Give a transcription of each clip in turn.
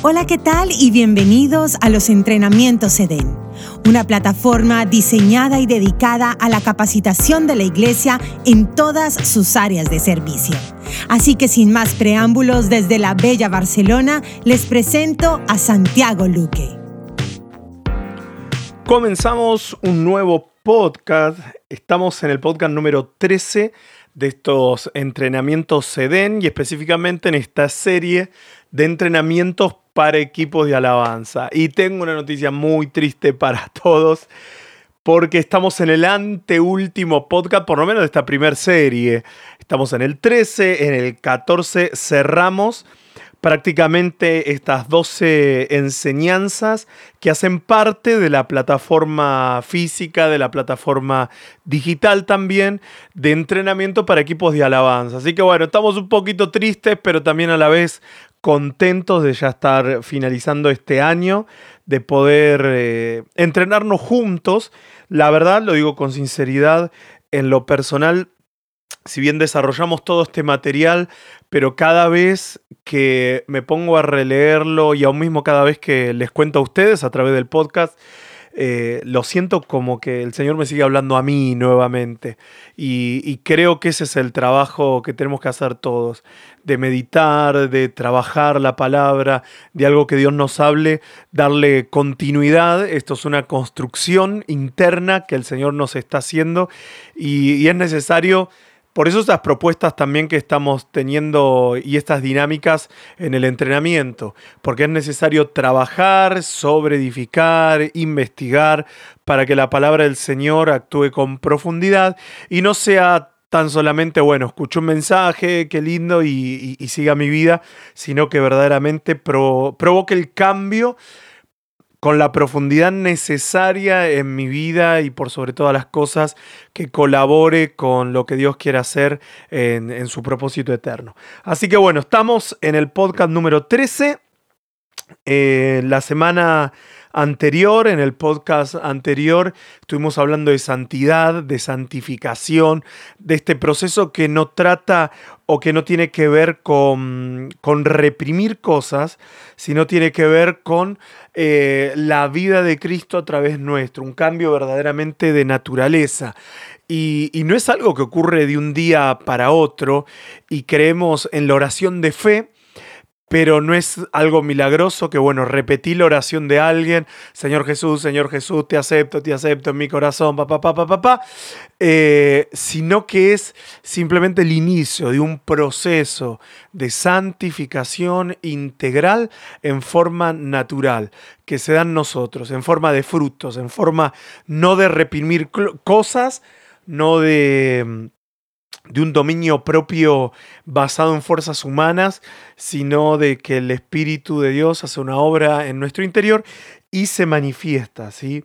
Hola, ¿qué tal? Y bienvenidos a los entrenamientos EDEN, una plataforma diseñada y dedicada a la capacitación de la iglesia en todas sus áreas de servicio. Así que sin más preámbulos, desde la bella Barcelona, les presento a Santiago Luque. Comenzamos un nuevo podcast. Estamos en el podcast número 13 de estos entrenamientos SEDEN y específicamente en esta serie de entrenamientos para equipos de alabanza. Y tengo una noticia muy triste para todos porque estamos en el anteúltimo podcast, por lo menos de esta primera serie. Estamos en el 13, en el 14 cerramos prácticamente estas 12 enseñanzas que hacen parte de la plataforma física, de la plataforma digital también, de entrenamiento para equipos de alabanza. Así que bueno, estamos un poquito tristes, pero también a la vez contentos de ya estar finalizando este año, de poder eh, entrenarnos juntos. La verdad, lo digo con sinceridad, en lo personal si bien desarrollamos todo este material, pero cada vez que me pongo a releerlo y aún mismo cada vez que les cuento a ustedes a través del podcast, eh, lo siento como que el Señor me sigue hablando a mí nuevamente. Y, creo que ese es el trabajo que tenemos que hacer todos, de meditar, de trabajar la palabra, de algo que Dios nos hable, darle continuidad. Esto es una construcción interna que el Señor nos está haciendo y es necesario por eso estas propuestas también que estamos teniendo y estas dinámicas en el entrenamiento, porque es necesario trabajar, sobre edificar, investigar, para que la palabra del Señor actúe con profundidad y no sea tan solamente, bueno, escucho un mensaje, qué lindo y, siga mi vida, sino que verdaderamente provoque el cambio con la profundidad necesaria en mi vida y por sobre todas las cosas que colabore con lo que Dios quiere hacer en, su propósito eterno. Así que bueno, estamos en el podcast número 13. Eh, la semana anterior, en el podcast anterior, estuvimos hablando de santidad, de santificación, de este proceso que no trata o que no tiene que ver con, con reprimir cosas, sino tiene que ver con eh, la vida de Cristo a través nuestro, un cambio verdaderamente de naturaleza. Y, y, no es algo que ocurre de un día para otro y creemos en la oración de fe pero no es algo milagroso que, bueno, repetí la oración de alguien, Señor Jesús, Señor Jesús, te acepto, te acepto en mi corazón, papá, papá, papá, eh, sino que es simplemente el inicio de un proceso de santificación integral en forma natural, que se da en nosotros, en forma de frutos, en forma no de reprimir cosas, no de de un dominio propio basado en fuerzas humanas, sino de que el Espíritu de Dios hace una obra en nuestro interior y se manifiesta, ¿sí?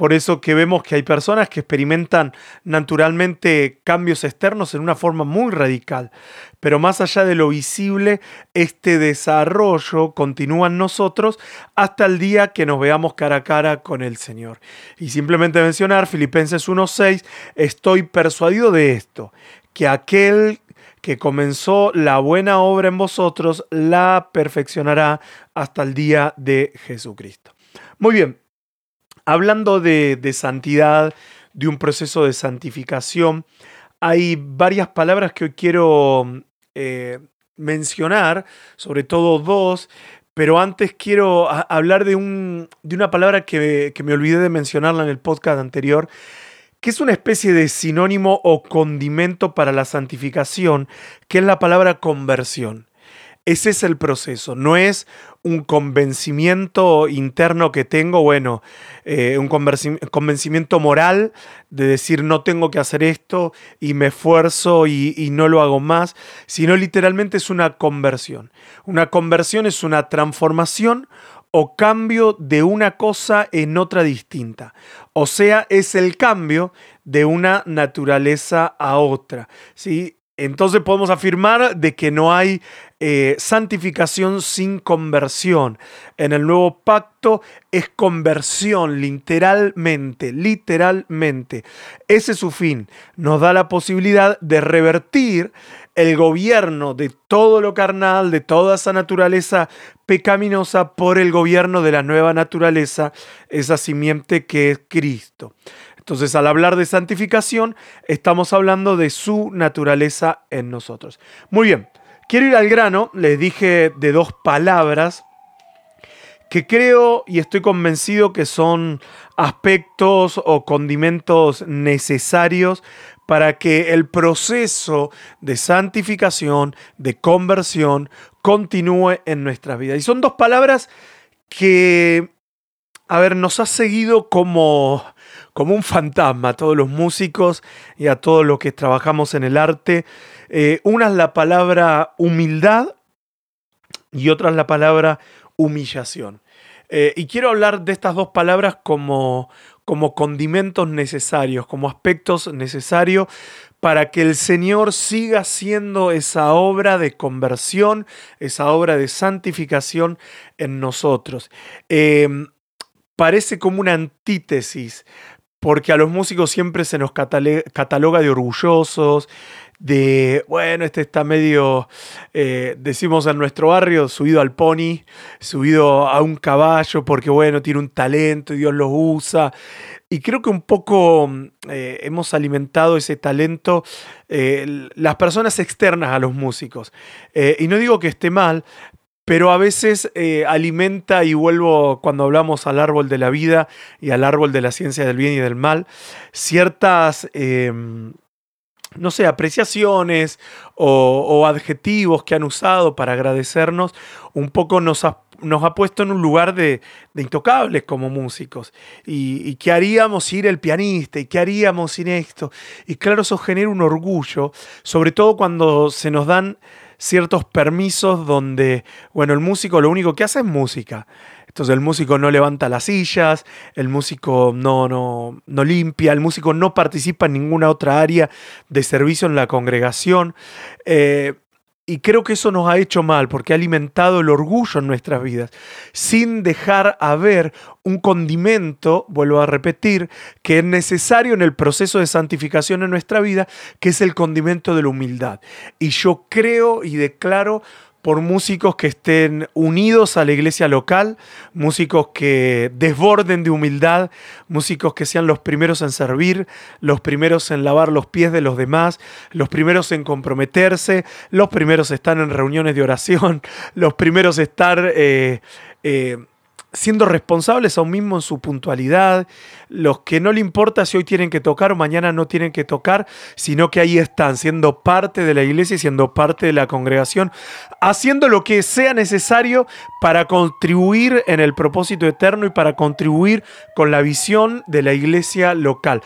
Por eso que vemos que hay personas que experimentan naturalmente cambios externos en una forma muy radical. Pero más allá de lo visible, este desarrollo continúa en nosotros hasta el día que nos veamos cara a cara con el Señor. Y simplemente mencionar Filipenses 1.6, estoy persuadido de esto, que aquel que comenzó la buena obra en vosotros la perfeccionará hasta el día de Jesucristo. Muy bien, hablando de, santidad, de un proceso de santificación, hay varias palabras que hoy quiero eh, mencionar, sobre todo dos, pero antes quiero hablar de, un, de una palabra que, que me olvidé de mencionarla en el podcast anterior, que es una especie de sinónimo o condimento para la santificación, que es la palabra conversión. Ese es el proceso, no es un convencimiento interno que tengo, bueno, eh, un convencimiento moral de decir no tengo que hacer esto y me esfuerzo y, y no lo hago más, sino literalmente es una conversión. Una conversión es una transformación o cambio de una cosa en otra distinta. O sea, es el cambio de una naturaleza a otra. ¿sí? Entonces podemos afirmar de que no hay eh, santificación sin conversión. En el nuevo pacto es conversión, literalmente, literalmente. Ese es su fin. Nos da la posibilidad de revertir el gobierno de todo lo carnal, de toda esa naturaleza pecaminosa, por el gobierno de la nueva naturaleza, esa simiente que es Cristo. Entonces, al hablar de santificación, estamos hablando de su naturaleza en nosotros. Muy bien, quiero ir al grano, les dije de dos palabras que creo y estoy convencido que son aspectos o condimentos necesarios para que el proceso de santificación, de conversión, continúe en nuestra vida. Y son dos palabras que, a ver, nos ha seguido como, como un fantasma a todos los músicos y a todos los que trabajamos en el arte. Eh, una es la palabra humildad y otra es la palabra humillación. Eh, y quiero hablar de estas dos palabras como, como condimentos necesarios, como aspectos necesarios para que el Señor siga haciendo esa obra de conversión, esa obra de santificación en nosotros. Em, parece como una antítesis, porque a los músicos siempre se nos cataloga de orgullosos, de, bueno, este está medio, eh, decimos en nuestro barrio, subido al pony, subido a un caballo, porque bueno, tiene un talento y Dios lo usa. Y creo que un poco eh, hemos alimentado ese talento eh, las personas externas a los músicos. y no digo que esté mal, pero a veces alimenta, y vuelvo cuando hablamos al árbol de la vida y al árbol de la ciencia del bien y del mal, ciertas em, no sé, apreciaciones o, adjetivos que han usado para agradecernos, un poco nos ha, nos ha puesto en un lugar de, intocables como músicos. Y, qué haríamos sin el pianista, y qué haríamos sin esto. Y claro, eso genera un orgullo, sobre todo cuando se nos dan ciertos permisos donde, bueno, el músico lo único que hace es música. Entonces el músico no levanta las sillas, el músico no, no, no limpia, el músico no participa en ninguna otra área de servicio en la congregación. Eh, y creo que eso nos ha hecho mal porque ha alimentado el orgullo en nuestras vidas, sin dejar haber un condimento, vuelvo a repetir, que es necesario en el proceso de santificación en nuestra vida, que es el condimento de la humildad. Y yo creo y declaro por músicos que estén unidos a la iglesia local, músicos que desborden de humildad, músicos que sean los primeros en servir, los primeros en lavar los pies de los demás, los primeros en comprometerse, los primeros estar en reuniones de oración, los primeros estar... Eh, eh, siendo responsables aún mismo en su puntualidad, los que no le importa si hoy tienen que tocar o mañana no tienen que tocar, sino que ahí están, siendo parte de la iglesia y siendo parte de la congregación, haciendo lo que sea necesario para contribuir en el propósito eterno y para contribuir con la visión de la iglesia local.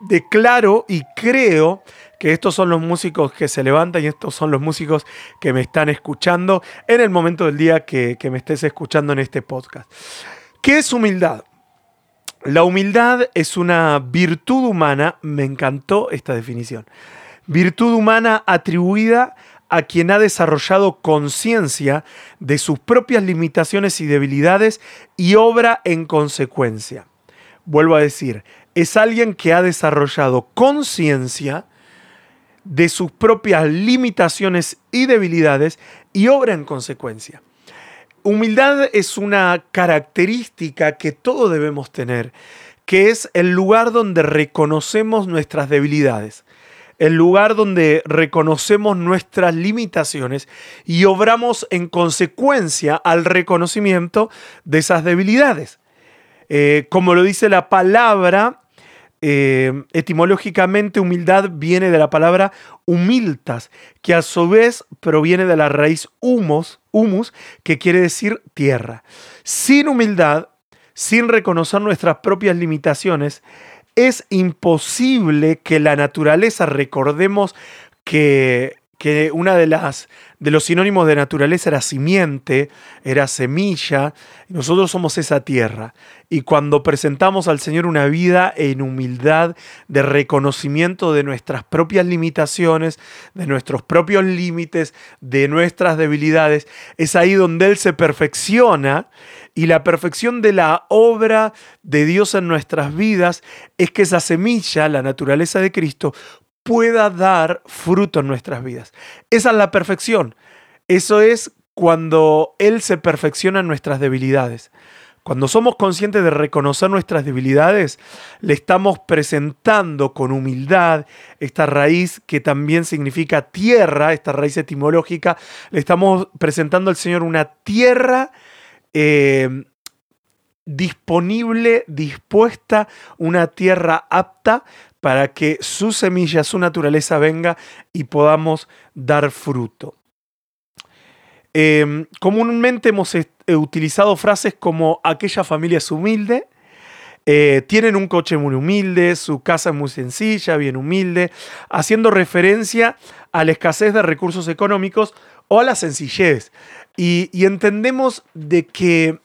Declaro y creo que estos son los músicos que se levantan y estos son los músicos que me están escuchando en el momento del día que, que me estés escuchando en este podcast. ¿Qué es humildad? La humildad es una virtud humana, me encantó esta definición, virtud humana atribuida a quien ha desarrollado conciencia de sus propias limitaciones y debilidades y obra en consecuencia. Vuelvo a decir, es alguien que ha desarrollado conciencia de sus propias limitaciones y debilidades y obra en consecuencia. Humildad es una característica que todos debemos tener, que es el lugar donde reconocemos nuestras debilidades, el lugar donde reconocemos nuestras limitaciones y obramos en consecuencia al reconocimiento de esas debilidades. Eh, como lo dice la palabra, eh, etimológicamente humildad viene de la palabra humiltas, que a su vez proviene de la raíz humus, humus, que quiere decir tierra. Sin humildad, sin reconocer nuestras propias limitaciones, es imposible que la naturaleza, recordemos que, que una de las de los sinónimos de naturaleza era simiente, era semilla, nosotros somos esa tierra. Y cuando presentamos al Señor una vida en humildad, de reconocimiento de nuestras propias limitaciones, de nuestros propios límites, de nuestras debilidades, es ahí donde Él se perfecciona. Y la perfección de la obra de Dios en nuestras vidas es que esa semilla, la naturaleza de Cristo, pueda dar fruto en nuestras vidas. Esa es la perfección. Eso es cuando Él se perfecciona en nuestras debilidades. Cuando somos conscientes de reconocer nuestras debilidades, le estamos presentando con humildad esta raíz que también significa tierra, esta raíz etimológica, le estamos presentando al Señor una tierra eh, disponible, dispuesta, una tierra apta para que su semilla, su naturaleza venga y podamos dar fruto. Em, comúnmente hemos utilizado frases como aquella familia es humilde, eh, tienen un coche muy humilde, su casa es muy sencilla, bien humilde, haciendo referencia a la escasez de recursos económicos o a la sencillez. y entendemos de que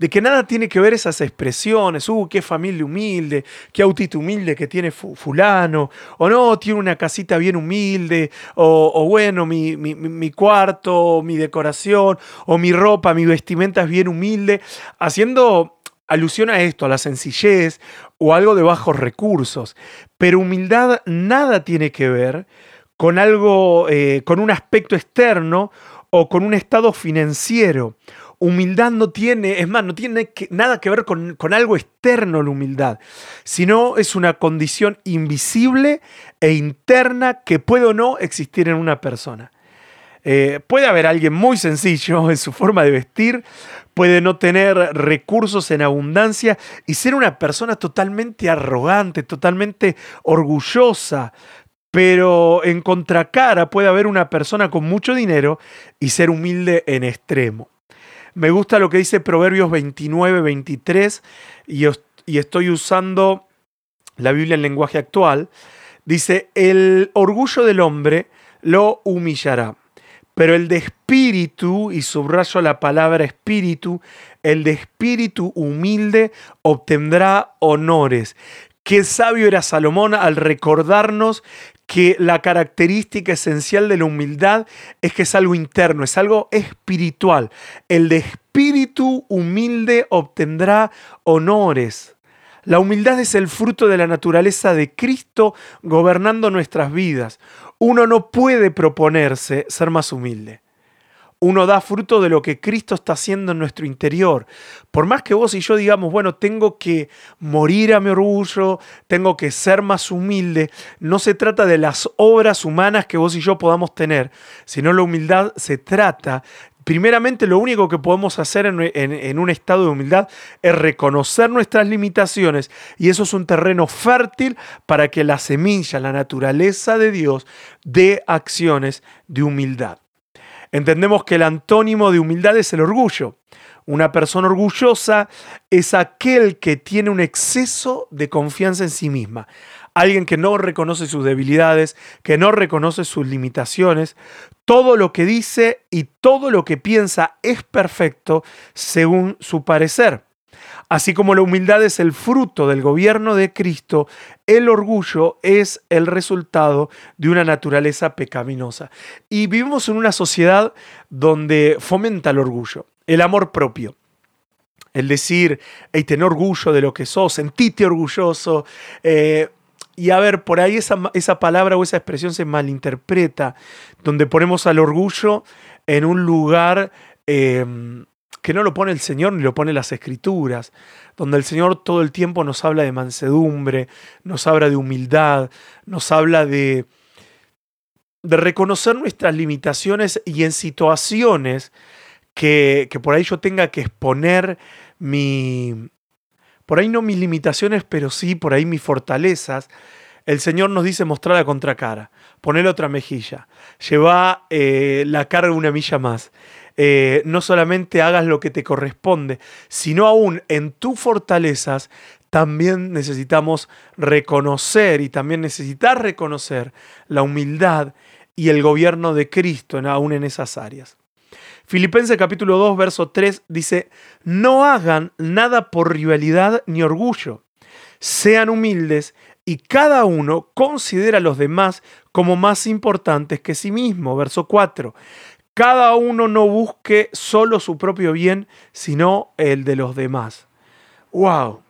de que nada tiene que ver esas expresiones, uh, qué familia humilde, qué autito humilde que tiene fulano, o no, tiene una casita bien humilde, o, bueno, mi, mi, cuarto, mi decoración, o mi ropa, mi vestimenta es bien humilde, haciendo alusión a esto, a la sencillez o algo de bajos recursos. Pero humildad nada tiene que ver con algo, eh, con un aspecto externo o con un estado financiero humildad no tiene, es más, no tiene nada que ver con, algo externo la humildad, sino es una condición invisible e interna que puede o no existir en una persona. Eh, puede haber alguien muy sencillo en su forma de vestir, puede no tener recursos en abundancia y ser una persona totalmente arrogante, totalmente orgullosa, pero en contracara puede haber una persona con mucho dinero y ser humilde en extremo. Me gusta lo que dice Proverbios 29, 23, y, y estoy usando la Biblia en lenguaje actual. Dice, el orgullo del hombre lo humillará, pero el de espíritu, y subrayo la palabra espíritu, el de espíritu humilde obtendrá honores. Qué sabio era Salomón al recordarnos que la característica esencial de la humildad es que es algo interno, es algo espiritual. El de espíritu humilde obtendrá honores. La humildad es el fruto de la naturaleza de Cristo gobernando nuestras vidas. Uno no puede proponerse ser más humilde uno da fruto de lo que Cristo está haciendo en nuestro interior. Por más que vos y yo digamos, bueno, tengo que morir a mi orgullo, tengo que ser más humilde, no se trata de las obras humanas que vos y yo podamos tener, sino la humildad se trata primeramente lo único que podemos hacer en, un estado de humildad es reconocer nuestras limitaciones y eso es un terreno fértil para que la semilla, la naturaleza de Dios, dé acciones de humildad. Entendemos que el antónimo de humildad es el orgullo. Una persona orgullosa es aquel que tiene un exceso de confianza en sí misma. Alguien que no reconoce sus debilidades, que no reconoce sus limitaciones. Todo lo que dice y todo lo que piensa es perfecto según su parecer. Así como la humildad es el fruto del gobierno de Cristo, el orgullo es el resultado de una naturaleza pecaminosa. Y vivimos en una sociedad donde fomenta el orgullo, el amor propio. El decir, hey, tener orgullo de lo que sos, sentite orgulloso. Eh, y a ver, por ahí esa, esa, palabra o esa expresión se malinterpreta, donde ponemos al orgullo en un lugar eh, que no lo pone el Señor ni lo pone las Escrituras, donde el Señor todo el tiempo nos habla de mansedumbre, nos habla de humildad, nos habla de, de reconocer nuestras limitaciones y en situaciones que, que por ahí yo tenga que exponer mi, por ahí no mis limitaciones, pero sí por ahí mis fortalezas, el Señor nos dice mostrar la contracara, poner otra mejilla, lleva eh, la carga una milla más. Eh, no solamente hagas lo que te corresponde, sino aún en tus fortalezas también necesitamos reconocer y también necesitas reconocer la humildad y el gobierno de Cristo aún en esas áreas. Filipenses capítulo 2, verso 3 dice, no hagan nada por rivalidad ni orgullo, sean humildes y cada uno considera a los demás como más importantes que sí mismo. Verso 4. Cada uno no busque solo su propio bien, sino el de los demás. ¡Wow!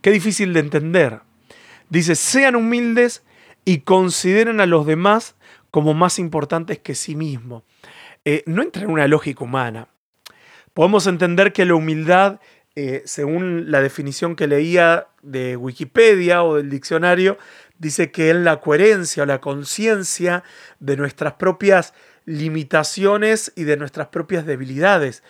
Qué difícil de entender. Dice, sean humildes y consideren a los demás como más importantes que sí mismo. Eh, no entra en una lógica humana. Podemos entender que la humildad, eh, según la definición que leía de Wikipedia o del diccionario, dice que es la coherencia o la conciencia de nuestras propias limitaciones y de nuestras propias debilidades.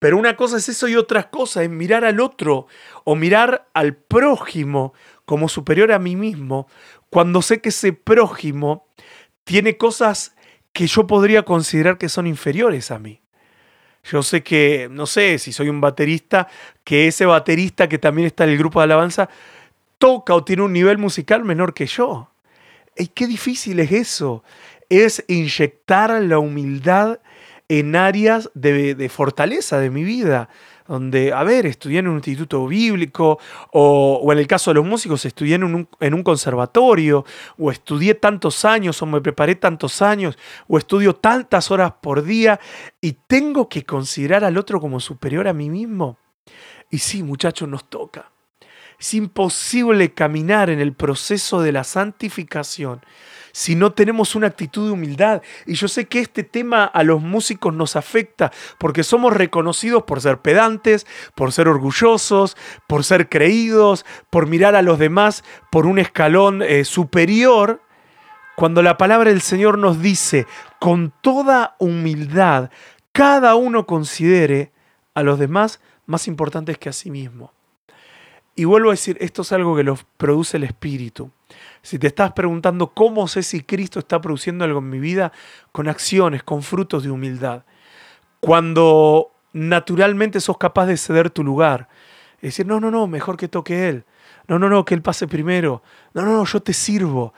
Pero una cosa es eso y otra cosa es mirar al otro o mirar al prójimo como superior a mí mismo cuando sé que ese prójimo tiene cosas que yo podría considerar que son inferiores a mí. Yo sé que, no sé, si soy un baterista, que ese baterista que también está en el grupo de alabanza toca o tiene un nivel musical menor que yo. ¿Y qué difícil es eso? Es inyectar la humildad en áreas de, fortaleza de mi vida, donde, a ver, estudié en un instituto bíblico, o, en el caso de los músicos, estudié en un, en un, conservatorio, o estudié tantos años, o me preparé tantos años, o estudio tantas horas por día, y tengo que considerar al otro como superior a mí mismo. Y sí, muchachos, nos toca. Es imposible caminar en el proceso de la santificación si no tenemos una actitud de humildad. Y yo sé que este tema a los músicos nos afecta porque somos reconocidos por ser pedantes, por ser orgullosos, por ser creídos, por mirar a los demás por un escalón eh, superior. Cuando la palabra del Señor nos dice, con toda humildad, cada uno considere a los demás más importantes que a sí mismo. Y vuelvo a decir, esto es algo que lo produce el Espíritu. Si te estás preguntando cómo sé si Cristo está produciendo algo en mi vida, con acciones, con frutos de humildad. Cuando naturalmente sos capaz de ceder tu lugar. Es decir, no, no, no, mejor que toque Él. No, no, no, que Él pase primero. No, no, no, yo te sirvo.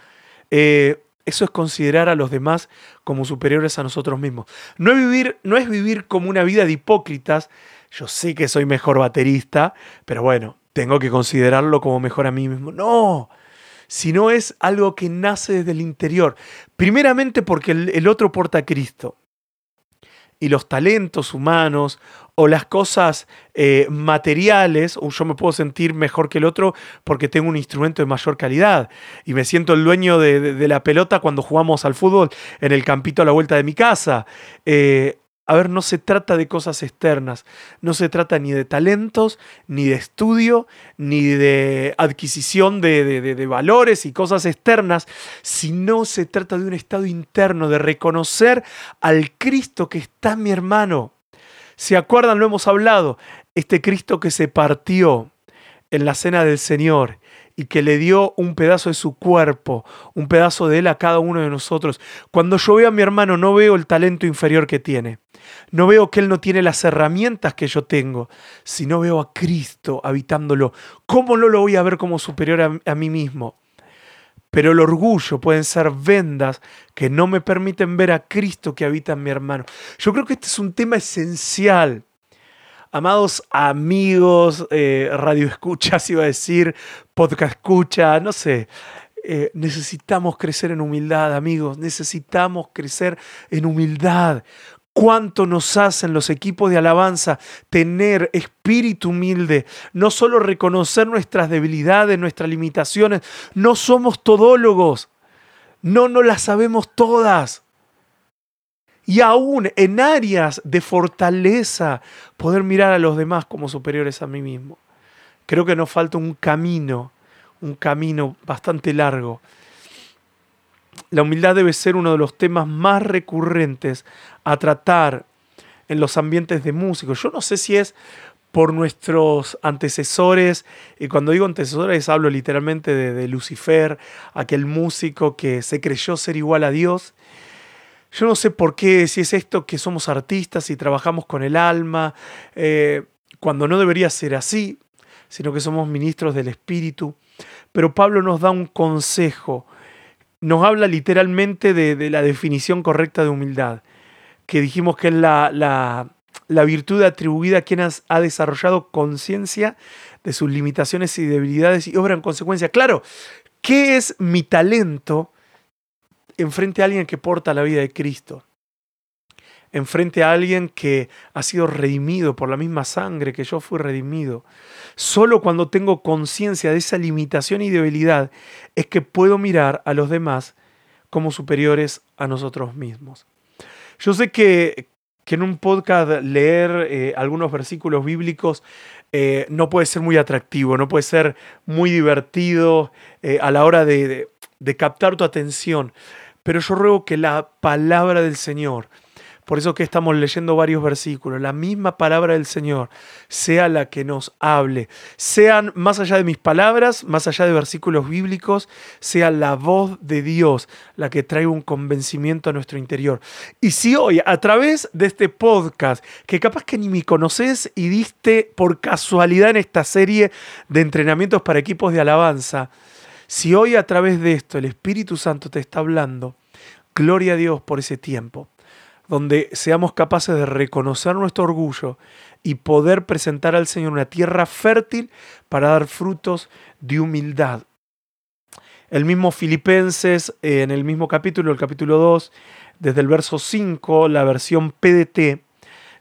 Eh, eso es considerar a los demás como superiores a nosotros mismos. No es, vivir, no es vivir como una vida de hipócritas. Yo sé que soy mejor baterista, pero bueno, tengo que considerarlo como mejor a mí mismo. No, sino es algo que nace desde el interior. Primeramente porque el, otro porta a Cristo. Y los talentos humanos o las cosas eh, materiales, o yo me puedo sentir mejor que el otro porque tengo un instrumento de mayor calidad y me siento el dueño de, la pelota cuando jugamos al fútbol en el campito a la vuelta de mi casa. Eh, a ver, no se trata de cosas externas, no se trata ni de talentos, ni de estudio, ni de adquisición de, valores y cosas externas, sino se trata de un estado interno, de reconocer al Cristo que está mi hermano. ¿Se acuerdan? Lo hemos hablado. Este Cristo que se partió en la cena del Señor y que le dio un pedazo de su cuerpo, un pedazo de él a cada uno de nosotros. Cuando yo veo a mi hermano no veo el talento inferior que tiene, no veo que él no tiene las herramientas que yo tengo, sino veo a Cristo habitándolo. ¿Cómo no lo voy a ver como superior a, a mí mismo? Pero el orgullo pueden ser vendas que no me permiten ver a Cristo que habita en mi hermano. Yo creo que este es un tema esencial Amados amigos, eh, radio escuchas, iba a decir, podcast escucha, no sé. Eh, necesitamos crecer en humildad, amigos. Necesitamos crecer en humildad. Cuánto nos hacen los equipos de alabanza tener espíritu humilde, no solo reconocer nuestras debilidades, nuestras limitaciones, no somos todólogos, no nos las sabemos todas y aún en áreas de fortaleza poder mirar a los demás como superiores a mí mismo. Creo que nos falta un camino, un camino bastante largo. La humildad debe ser uno de los temas más recurrentes a tratar en los ambientes de músicos. Yo no sé si es por nuestros antecesores, y cuando digo antecesores hablo literalmente de, de Lucifer, aquel músico que se creyó ser igual a Dios yo no sé por qué, si es esto que somos artistas y trabajamos con el alma, eh, cuando no debería ser así, sino que somos ministros del Espíritu. Pero Pablo nos da un consejo, nos habla literalmente de, la definición correcta de humildad, que dijimos que es la, la, virtud atribuida a quien ha desarrollado conciencia de sus limitaciones y debilidades y obra en consecuencia. Claro, ¿qué es mi talento? Enfrente a alguien que porta la vida de Cristo. enfrente a alguien que ha sido redimido por la misma sangre que yo fui redimido. Solo cuando tengo conciencia de esa limitación y debilidad es que puedo mirar a los demás como superiores a nosotros mismos. Yo sé que, en un podcast leer eh, algunos versículos bíblicos eh, no puede ser muy atractivo, no puede ser muy divertido eh, a la hora de captar tu atención. Pero yo ruego que la palabra del Señor, por eso que estamos leyendo varios versículos. La misma palabra del Señor sea la que nos hable. Sean más allá de mis palabras, más allá de versículos bíblicos, sea la voz de Dios la que trae un convencimiento a nuestro interior. Y si hoy, a través de este podcast, que capaz que ni me conoces y diste por casualidad en esta serie de entrenamientos para equipos de alabanza, si hoy a través de esto el Espíritu Santo te está hablando, gloria a Dios por ese tiempo donde seamos capaces de reconocer nuestro orgullo y poder presentar al Señor una tierra fértil para dar frutos de humildad. El mismo Filipenses, eh, en el mismo capítulo, el capítulo 2, desde el verso 5, la versión PDT,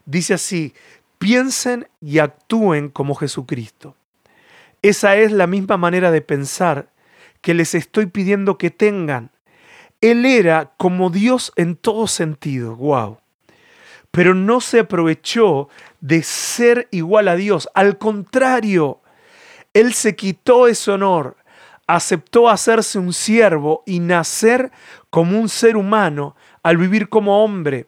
dice así, piensen y actúen como Jesucristo. Esa es la misma manera de pensar que les estoy pidiendo que tengan él era como Dios en todo sentido, wow. Pero no se aprovechó de ser igual a Dios. Al contrario, Él se quitó ese honor, aceptó hacerse un siervo y nacer como un ser humano al vivir como hombre.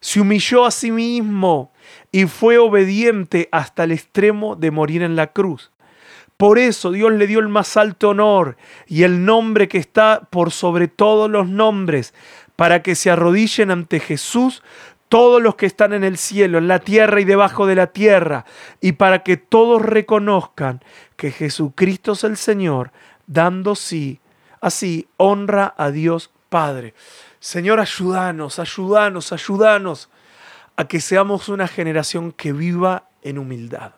Se humilló a sí mismo y fue obediente hasta el extremo de morir en la cruz. Por eso Dios le dio el más alto honor y el nombre que está por sobre todos los nombres, para que se arrodillen ante Jesús todos los que están en el cielo, en la tierra y debajo de la tierra, y para que todos reconozcan que Jesucristo es el Señor, dando sí, así honra a Dios Padre. Señor, ayúdanos, ayúdanos, ayúdanos a que seamos una generación que viva en humildad.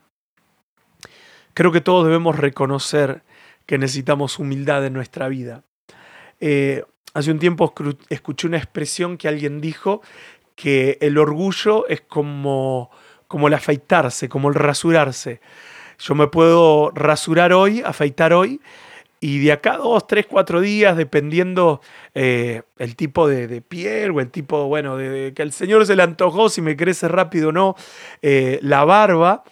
Creo que todos debemos reconocer que necesitamos humildad en nuestra vida. Eh, hace un tiempo escuché una expresión que alguien dijo que el orgullo es como, como el afeitarse, como el rasurarse. Yo me puedo rasurar hoy, afeitar hoy, y de acá dos, tres, cuatro días, dependiendo eh, el tipo de, piel o el tipo, bueno, de, que el Señor se le antojó, si me crece rápido o no, eh, la barba,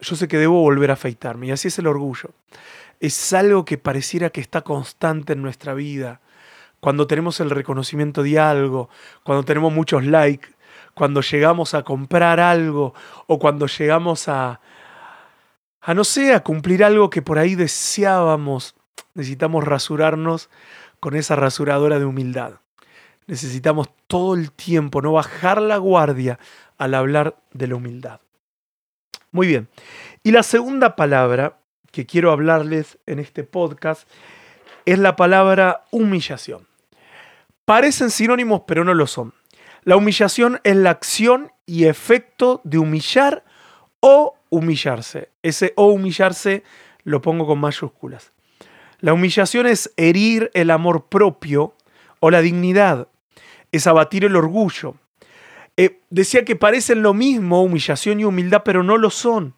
yo sé que debo volver a afeitarme. Y así es el orgullo. Es algo que pareciera que está constante en nuestra vida. Cuando tenemos el reconocimiento de algo, cuando tenemos muchos likes, cuando llegamos a comprar algo o cuando llegamos a, a no sé, a cumplir algo que por ahí deseábamos, necesitamos rasurarnos con esa rasuradora de humildad. Necesitamos todo el tiempo no bajar la guardia al hablar de la humildad. Muy bien. Y la segunda palabra que quiero hablarles en este podcast es la palabra humillación. Parecen sinónimos, pero no lo son. La humillación es la acción y efecto de humillar o humillarse. Ese o humillarse lo pongo con mayúsculas. La humillación es herir el amor propio o la dignidad, es abatir el orgullo, eh, decía que parecen lo mismo humillación y humildad, pero no lo son.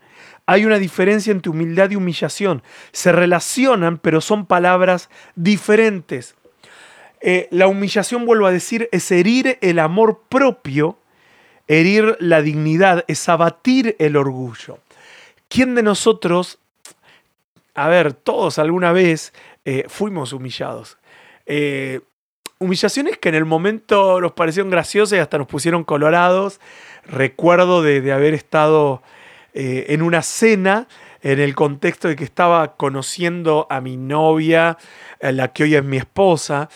Hay una diferencia entre humildad y humillación. Se relacionan, pero son palabras diferentes. Eh, la humillación, vuelvo a decir, es herir el amor propio, herir la dignidad, es abatir el orgullo. ¿Quién de nosotros, a ver, todos alguna vez eh, fuimos humillados? Humillaciones que en el momento nos parecieron graciosas y hasta nos pusieron colorados. Recuerdo de, haber estado eh, en una cena en el contexto de que estaba conociendo a mi novia, la que hoy es mi esposa.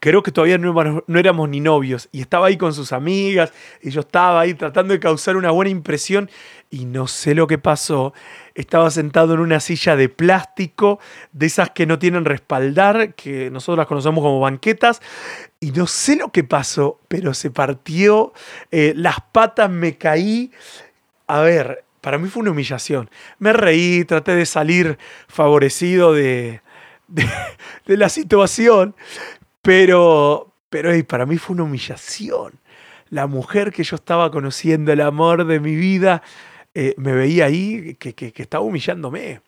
Creo que todavía no, no éramos ni novios y estaba ahí con sus amigas y yo estaba ahí tratando de causar una buena impresión y no sé lo que pasó. Estaba sentado en una silla de plástico, de esas que no tienen respaldar, que nosotros las conocemos como banquetas, y no sé lo que pasó, pero se partió, eh, las patas me caí. A ver, para mí fue una humillación. Me reí, traté de salir favorecido de, de, la situación, pero, pero para mí fue una humillación. la mujer que yo estaba conociendo, el amor de mi vida, eh, me veía ahí que, que, estaba humillándome.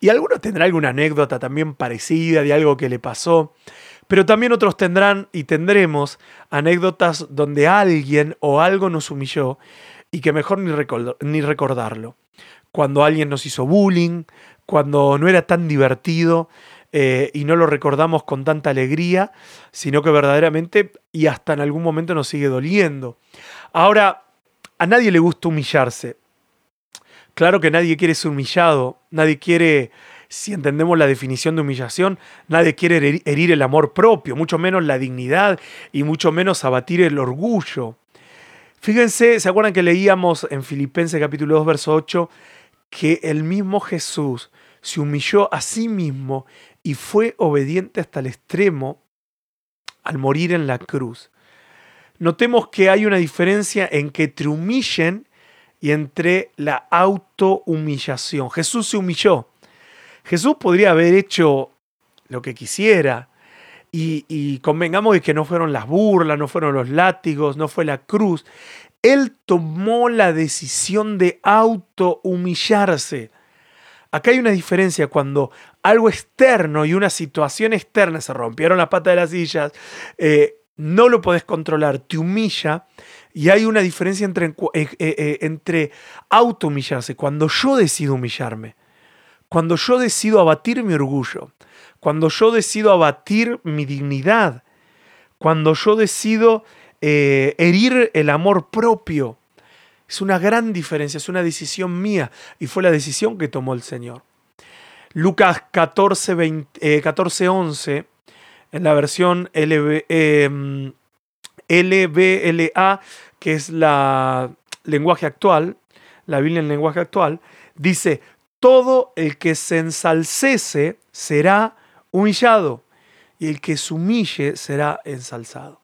Y algunos tendrán alguna anécdota también parecida de algo que le pasó, pero también otros tendrán y tendremos anécdotas donde alguien o algo nos humilló y que mejor ni, ni recordarlo. Cuando alguien nos hizo bullying, cuando no era tan divertido eh, y no lo recordamos con tanta alegría, sino que verdaderamente y hasta en algún momento nos sigue doliendo. Ahora, a nadie le gusta humillarse. Claro que nadie quiere ser humillado, nadie quiere, si entendemos la definición de humillación, nadie quiere herir el amor propio, mucho menos la dignidad y mucho menos abatir el orgullo. Fíjense, ¿se acuerdan que leíamos en Filipenses capítulo 2, verso 8, que el mismo Jesús se humilló a sí mismo y fue obediente hasta el extremo al morir en la cruz. Notemos que hay una diferencia en que te humillen y entre la autohumillación. Jesús se humilló. Jesús podría haber hecho lo que quisiera. Y, y, convengamos de que no fueron las burlas, no fueron los látigos, no fue la cruz. Él tomó la decisión de autohumillarse. Acá hay una diferencia cuando algo externo y una situación externa, se rompieron las patas de las sillas, eh, no lo podés controlar, te humilla, y hay una diferencia entre, eh, eh, entre auto-humillarse, cuando yo decido humillarme, cuando yo decido abatir mi orgullo, cuando yo decido abatir mi dignidad, cuando yo decido herir el amor propio. Es una gran diferencia, es una decisión mía y fue la decisión que tomó el Señor. Lucas 14, 11, eh, en la versión em, LBLA, que es la lenguaje actual, la Biblia en lenguaje actual, dice, todo el que se ensalcece será humillado y el que se humille será ensalzado.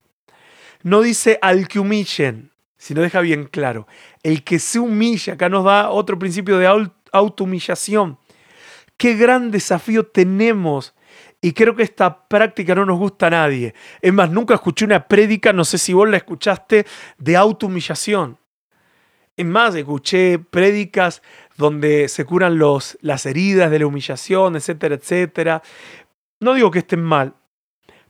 No dice al que humillen, sino deja bien claro, el que se humilla, acá nos da otro principio de autohumillación. Qué gran desafío tenemos. Y creo que esta práctica no nos gusta a nadie. Es más, nunca escuché una prédica, no sé si vos la escuchaste, de autohumillación. Es más, escuché prédicas donde se curan los, las heridas de la humillación, etcétera, etcétera. No digo que estén mal,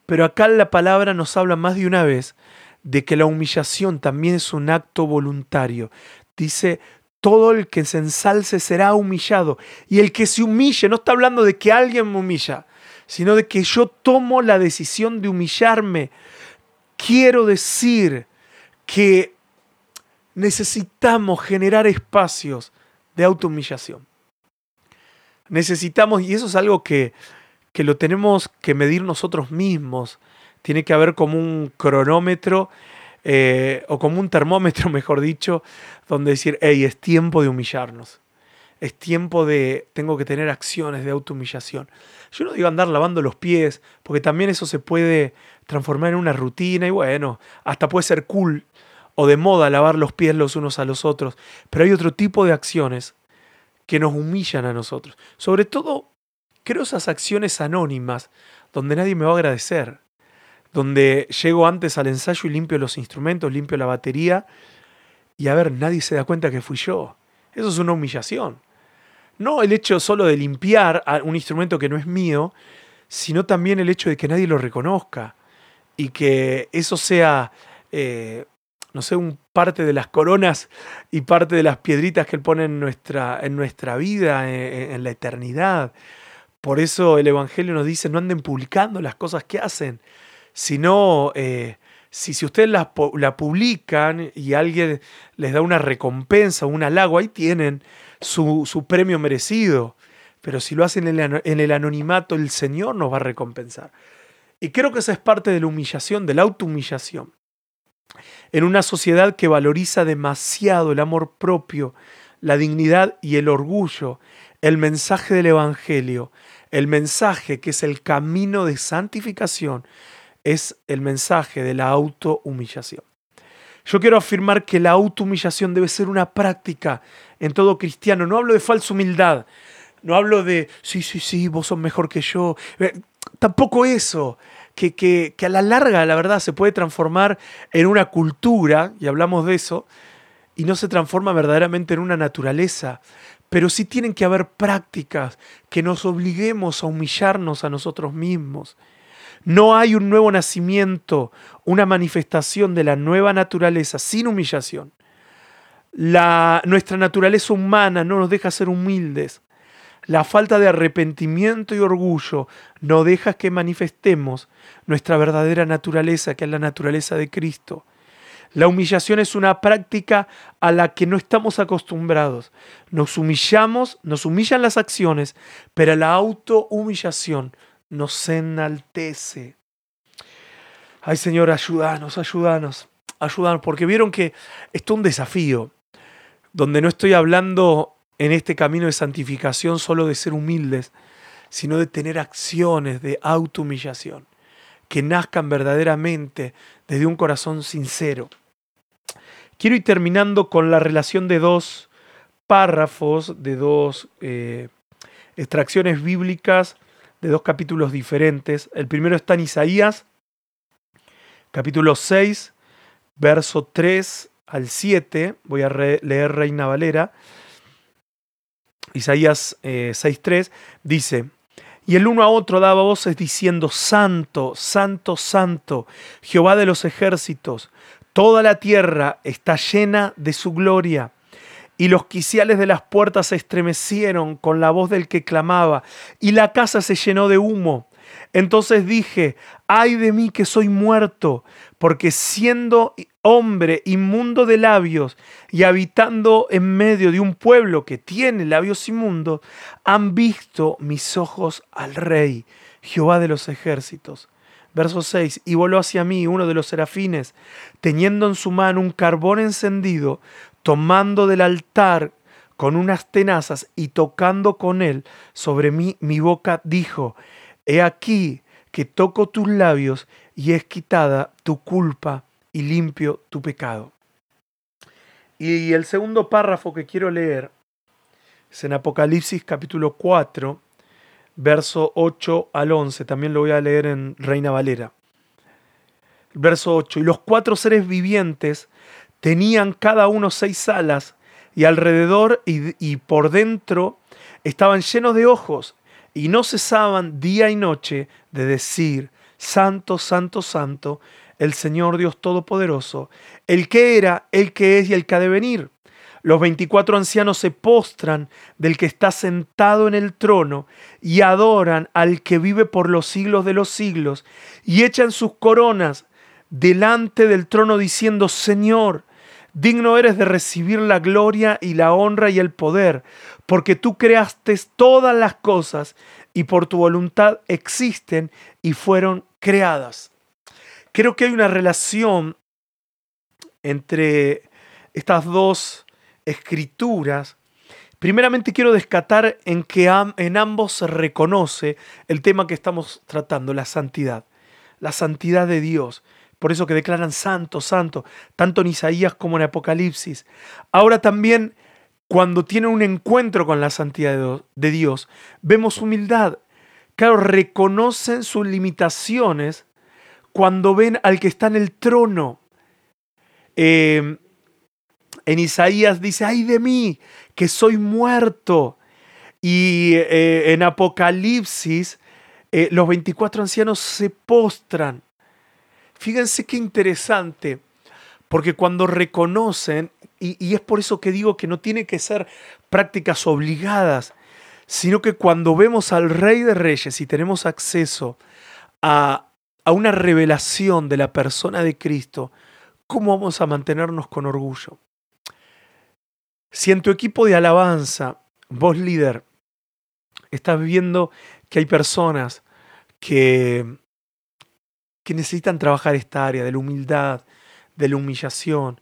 pero acá la palabra nos habla más de una vez de que la humillación también es un acto voluntario. Dice, todo el que se ensalce será humillado. Y el que se humille, no está hablando de que alguien me humilla, sino de que yo tomo la decisión de humillarme. Quiero decir que necesitamos generar espacios de autohumillación. Necesitamos, y eso es algo que, que lo tenemos que medir nosotros mismos. Tiene que haber como un cronómetro eh, o como un termómetro, mejor dicho, donde decir, hey, es tiempo de humillarnos. Es tiempo de, tengo que tener acciones de autohumillación. Yo no digo andar lavando los pies, porque también eso se puede transformar en una rutina y bueno, hasta puede ser cool o de moda lavar los pies los unos a los otros. Pero hay otro tipo de acciones que nos humillan a nosotros. Sobre todo, creo esas acciones anónimas donde nadie me va a agradecer donde llego antes al ensayo y limpio los instrumentos, limpio la batería, y a ver, nadie se da cuenta que fui yo. Eso es una humillación. No el hecho solo de limpiar un instrumento que no es mío, sino también el hecho de que nadie lo reconozca y que eso sea, eh, no sé, un parte de las coronas y parte de las piedritas que Él pone en nuestra, en nuestra vida, en, la eternidad. Por eso el Evangelio nos dice, no anden publicando las cosas que hacen, sino eh, si, si ustedes la, publican y alguien les da una recompensa, un halago, ahí tienen su, premio merecido. Pero si lo hacen en el, anonimato, el Señor nos va a recompensar. Y creo que esa es parte de la humillación, de la autohumillación. En una sociedad que valoriza demasiado el amor propio, la dignidad y el orgullo, el mensaje del Evangelio, el mensaje que es el camino de santificación, es el mensaje de la autohumillación. Yo quiero afirmar que la autohumillación debe ser una práctica en todo cristiano. No hablo de falsa humildad, no hablo de, sí, sí, sí, vos sos mejor que yo. Eh, tampoco eso. que, que, que, a la larga, la verdad, se puede transformar en una cultura, y hablamos de eso, y no se transforma verdaderamente en una naturaleza. Pero sí tienen que haber prácticas que nos obliguemos a humillarnos a nosotros mismos. No hay un nuevo nacimiento, una manifestación de la nueva naturaleza sin humillación. La, nuestra naturaleza humana no nos deja ser humildes. La falta de arrepentimiento y orgullo no deja que manifestemos nuestra verdadera naturaleza, que es la naturaleza de Cristo. La humillación es una práctica a la que no estamos acostumbrados. Nos humillamos, nos humillan las acciones, pero la autohumillación nos enaltece. Ay Señor, ayúdanos, ayúdanos, ayúdanos, porque vieron que esto es un desafío, donde no estoy hablando en este camino de santificación solo de ser humildes, sino de tener acciones de autohumillación que nazcan verdaderamente desde un corazón sincero. Quiero ir terminando con la relación de dos párrafos, de dos eh, extracciones bíblicas, de dos capítulos diferentes. El primero está en Isaías, capítulo 6, verso 3 al 7. Voy a leer Reina Valera. Isaías 6.3 eh, dice, y el uno a otro daba voces diciendo, Santo, Santo, Santo, Jehová de los ejércitos, toda la tierra está llena de su gloria. Y los quiciales de las puertas se estremecieron con la voz del que clamaba, y la casa se llenó de humo. Entonces dije, ay de mí que soy muerto, porque siendo hombre inmundo de labios y habitando en medio de un pueblo que tiene labios inmundos, han visto mis ojos al Rey, Jehová de los ejércitos. Verso 6, y voló hacia mí uno de los serafines, teniendo en su mano un carbón encendido, tomando del altar con unas tenazas y tocando con él sobre mí mi boca, dijo, He aquí que toco tus labios y es quitada tu culpa y limpio tu pecado. Y el segundo párrafo que quiero leer es en Apocalipsis capítulo 4, verso 8 al 11. También lo voy a leer en Reina Valera. Verso 8. Y los cuatro seres vivientes tenían cada uno seis alas y alrededor y, y por dentro estaban llenos de ojos y no cesaban día y noche de decir, Santo, Santo, Santo, el Señor Dios Todopoderoso, el que era, el que es y el que ha de venir. Los veinticuatro ancianos se postran del que está sentado en el trono y adoran al que vive por los siglos de los siglos y echan sus coronas delante del trono diciendo, Señor, digno eres de recibir la gloria y la honra y el poder, porque tú creaste todas las cosas y por tu voluntad existen y fueron creadas. Creo que hay una relación entre estas dos escrituras. Primeramente quiero descatar en que en ambos se reconoce el tema que estamos tratando, la santidad, la santidad de Dios. Por eso que declaran santo, santo, tanto en Isaías como en Apocalipsis. Ahora también cuando tienen un encuentro con la santidad de Dios, vemos humildad. Claro, reconocen sus limitaciones cuando ven al que está en el trono. Em, en Isaías dice, ay de mí, que soy muerto. Y eh, en Apocalipsis, eh, los 24 ancianos se postran. Fíjense qué interesante, porque cuando reconocen y, es por eso que digo que no tiene que ser prácticas obligadas, sino que cuando vemos al Rey de Reyes y tenemos acceso a, a una revelación de la persona de Cristo, ¿cómo vamos a mantenernos con orgullo? Si en tu equipo de alabanza, vos líder, estás viendo que hay personas que, que necesitan trabajar esta área de la humildad, de la humillación,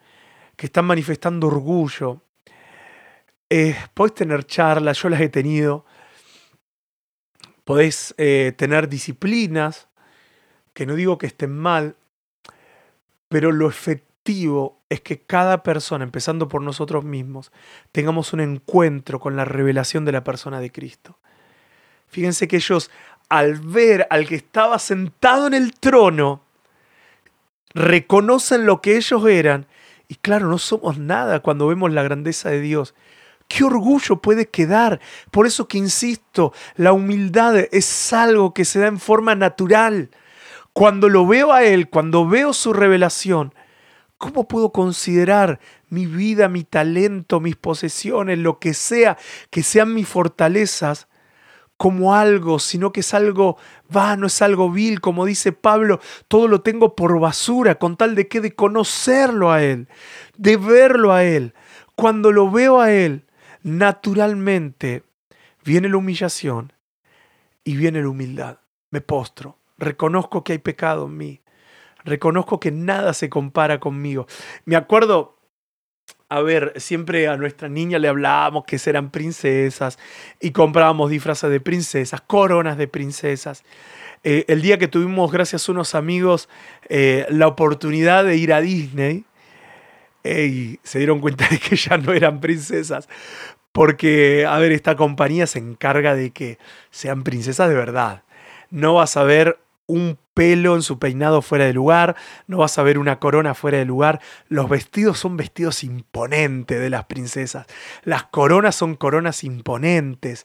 que están manifestando orgullo. Eh, podés tener charlas, yo las he tenido. Podés eh, tener disciplinas, que no digo que estén mal, pero lo efectivo es que cada persona, empezando por nosotros mismos, tengamos un encuentro con la revelación de la persona de Cristo. Fíjense que ellos al ver al que estaba sentado en el trono, reconocen lo que ellos eran. Y claro, no somos nada cuando vemos la grandeza de Dios. ¿Qué orgullo puede quedar? Por eso que insisto, la humildad es algo que se da en forma natural. Cuando lo veo a Él, cuando veo su revelación, ¿cómo puedo considerar mi vida, mi talento, mis posesiones, lo que sea, que sean mis fortalezas, como algo, sino que es algo vano, es algo vil, como dice Pablo, todo lo tengo por basura, con tal de que de conocerlo a Él, de verlo a Él. Cuando lo veo a Él, naturalmente viene la humillación y viene la humildad. Me postro, reconozco que hay pecado en mí, reconozco que nada se compara conmigo. Me acuerdo a ver, siempre a nuestra niña le hablábamos que eran princesas y comprábamos disfraces de princesas, coronas de princesas. Eh, el día que tuvimos, gracias a unos amigos, eh, la oportunidad de ir a Disney, y se dieron cuenta de que ya no eran princesas. Porque, a ver, esta compañía se encarga de que sean princesas de verdad. No vas a ver un pelo en su peinado fuera de lugar, no vas a ver una corona fuera de lugar. Los vestidos son vestidos imponentes de las princesas. Las coronas son coronas imponentes.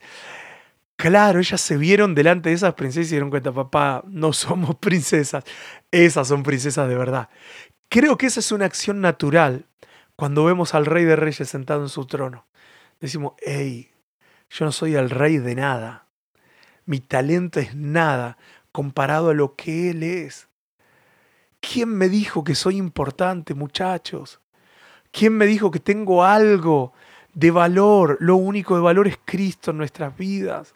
Claro, ellas se vieron delante de esas princesas y se dieron cuenta, papá, no somos princesas, esas son princesas de verdad. Creo que esa es una acción natural cuando vemos al rey de reyes sentado en su trono. Decimos, hey, yo no soy el rey de nada. Mi talento es nada comparado a lo que Él es. ¿Quién me dijo que soy importante, muchachos? ¿Quién me dijo que tengo algo de valor? Lo único de valor es Cristo en nuestras vidas.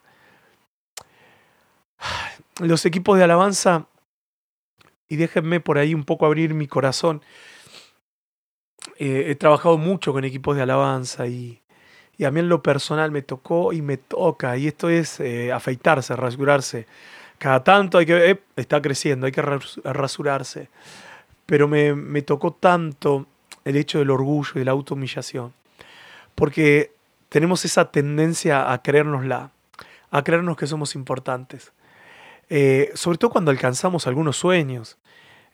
Los equipos de alabanza, y déjenme por ahí un poco abrir mi corazón, eh, he trabajado mucho con equipos de alabanza y, a mí en lo personal me tocó y me toca, y esto es eh, afeitarse, rasurarse cada tanto hay que, eh, está creciendo, hay que rasurarse. Pero me, tocó tanto el hecho del orgullo y de la autohumillación. Porque tenemos esa tendencia a creérnosla, a creernos que somos importantes. Eh, sobre todo cuando alcanzamos algunos sueños.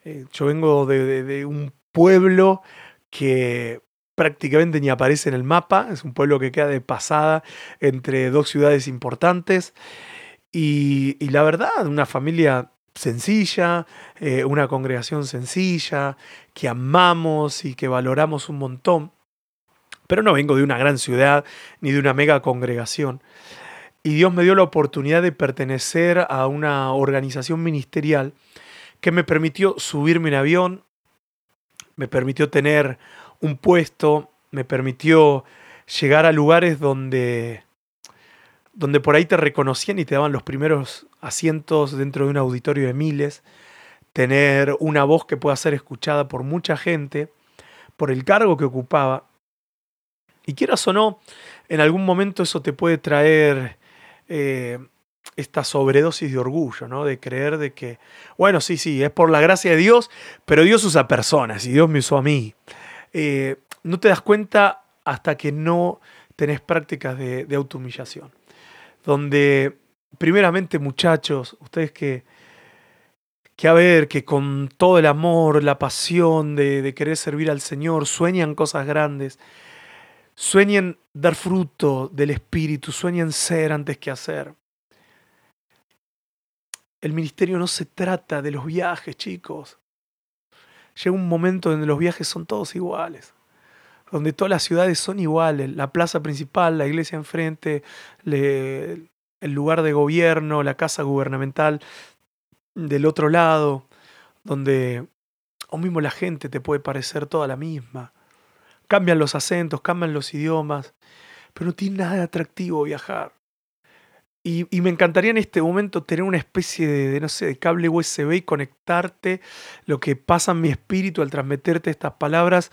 Eh, yo vengo de, de, un pueblo que prácticamente ni aparece en el mapa, es un pueblo que queda de pasada entre dos ciudades importantes y, la verdad, una familia sencilla, eh, una congregación sencilla, que amamos y que valoramos un montón. Pero no vengo de una gran ciudad ni de una mega congregación. Y Dios me dio la oportunidad de pertenecer a una organización ministerial que me permitió subirme en avión, me permitió tener un puesto, me permitió llegar a lugares donde donde por ahí te reconocían y te daban los primeros asientos dentro de un auditorio de miles, tener una voz que pueda ser escuchada por mucha gente, por el cargo que ocupaba. Y quieras o no, en algún momento eso te puede traer eh, esta sobredosis de orgullo, ¿no? De creer de que, bueno, sí, sí, es por la gracia de Dios, pero Dios usa personas y Dios me usó a mí. Eh, no te das cuenta hasta que no tenés prácticas de, de autohumillación donde primeramente muchachos, ustedes que, que a ver, que con todo el amor, la pasión de, querer servir al Señor, sueñan cosas grandes, sueñen dar fruto del Espíritu, sueñan ser antes que hacer. El ministerio no se trata de los viajes, chicos. Llega un momento donde los viajes son todos iguales donde todas las ciudades son iguales, la plaza principal, la iglesia enfrente, el lugar de gobierno, la casa gubernamental del otro lado, donde o mismo la gente te puede parecer toda la misma. Cambian los acentos, cambian los idiomas, pero no tiene nada de atractivo viajar. Y, me encantaría en este momento tener una especie de, no sé, de cable USB y conectarte lo que pasa en mi espíritu al transmiterte estas palabras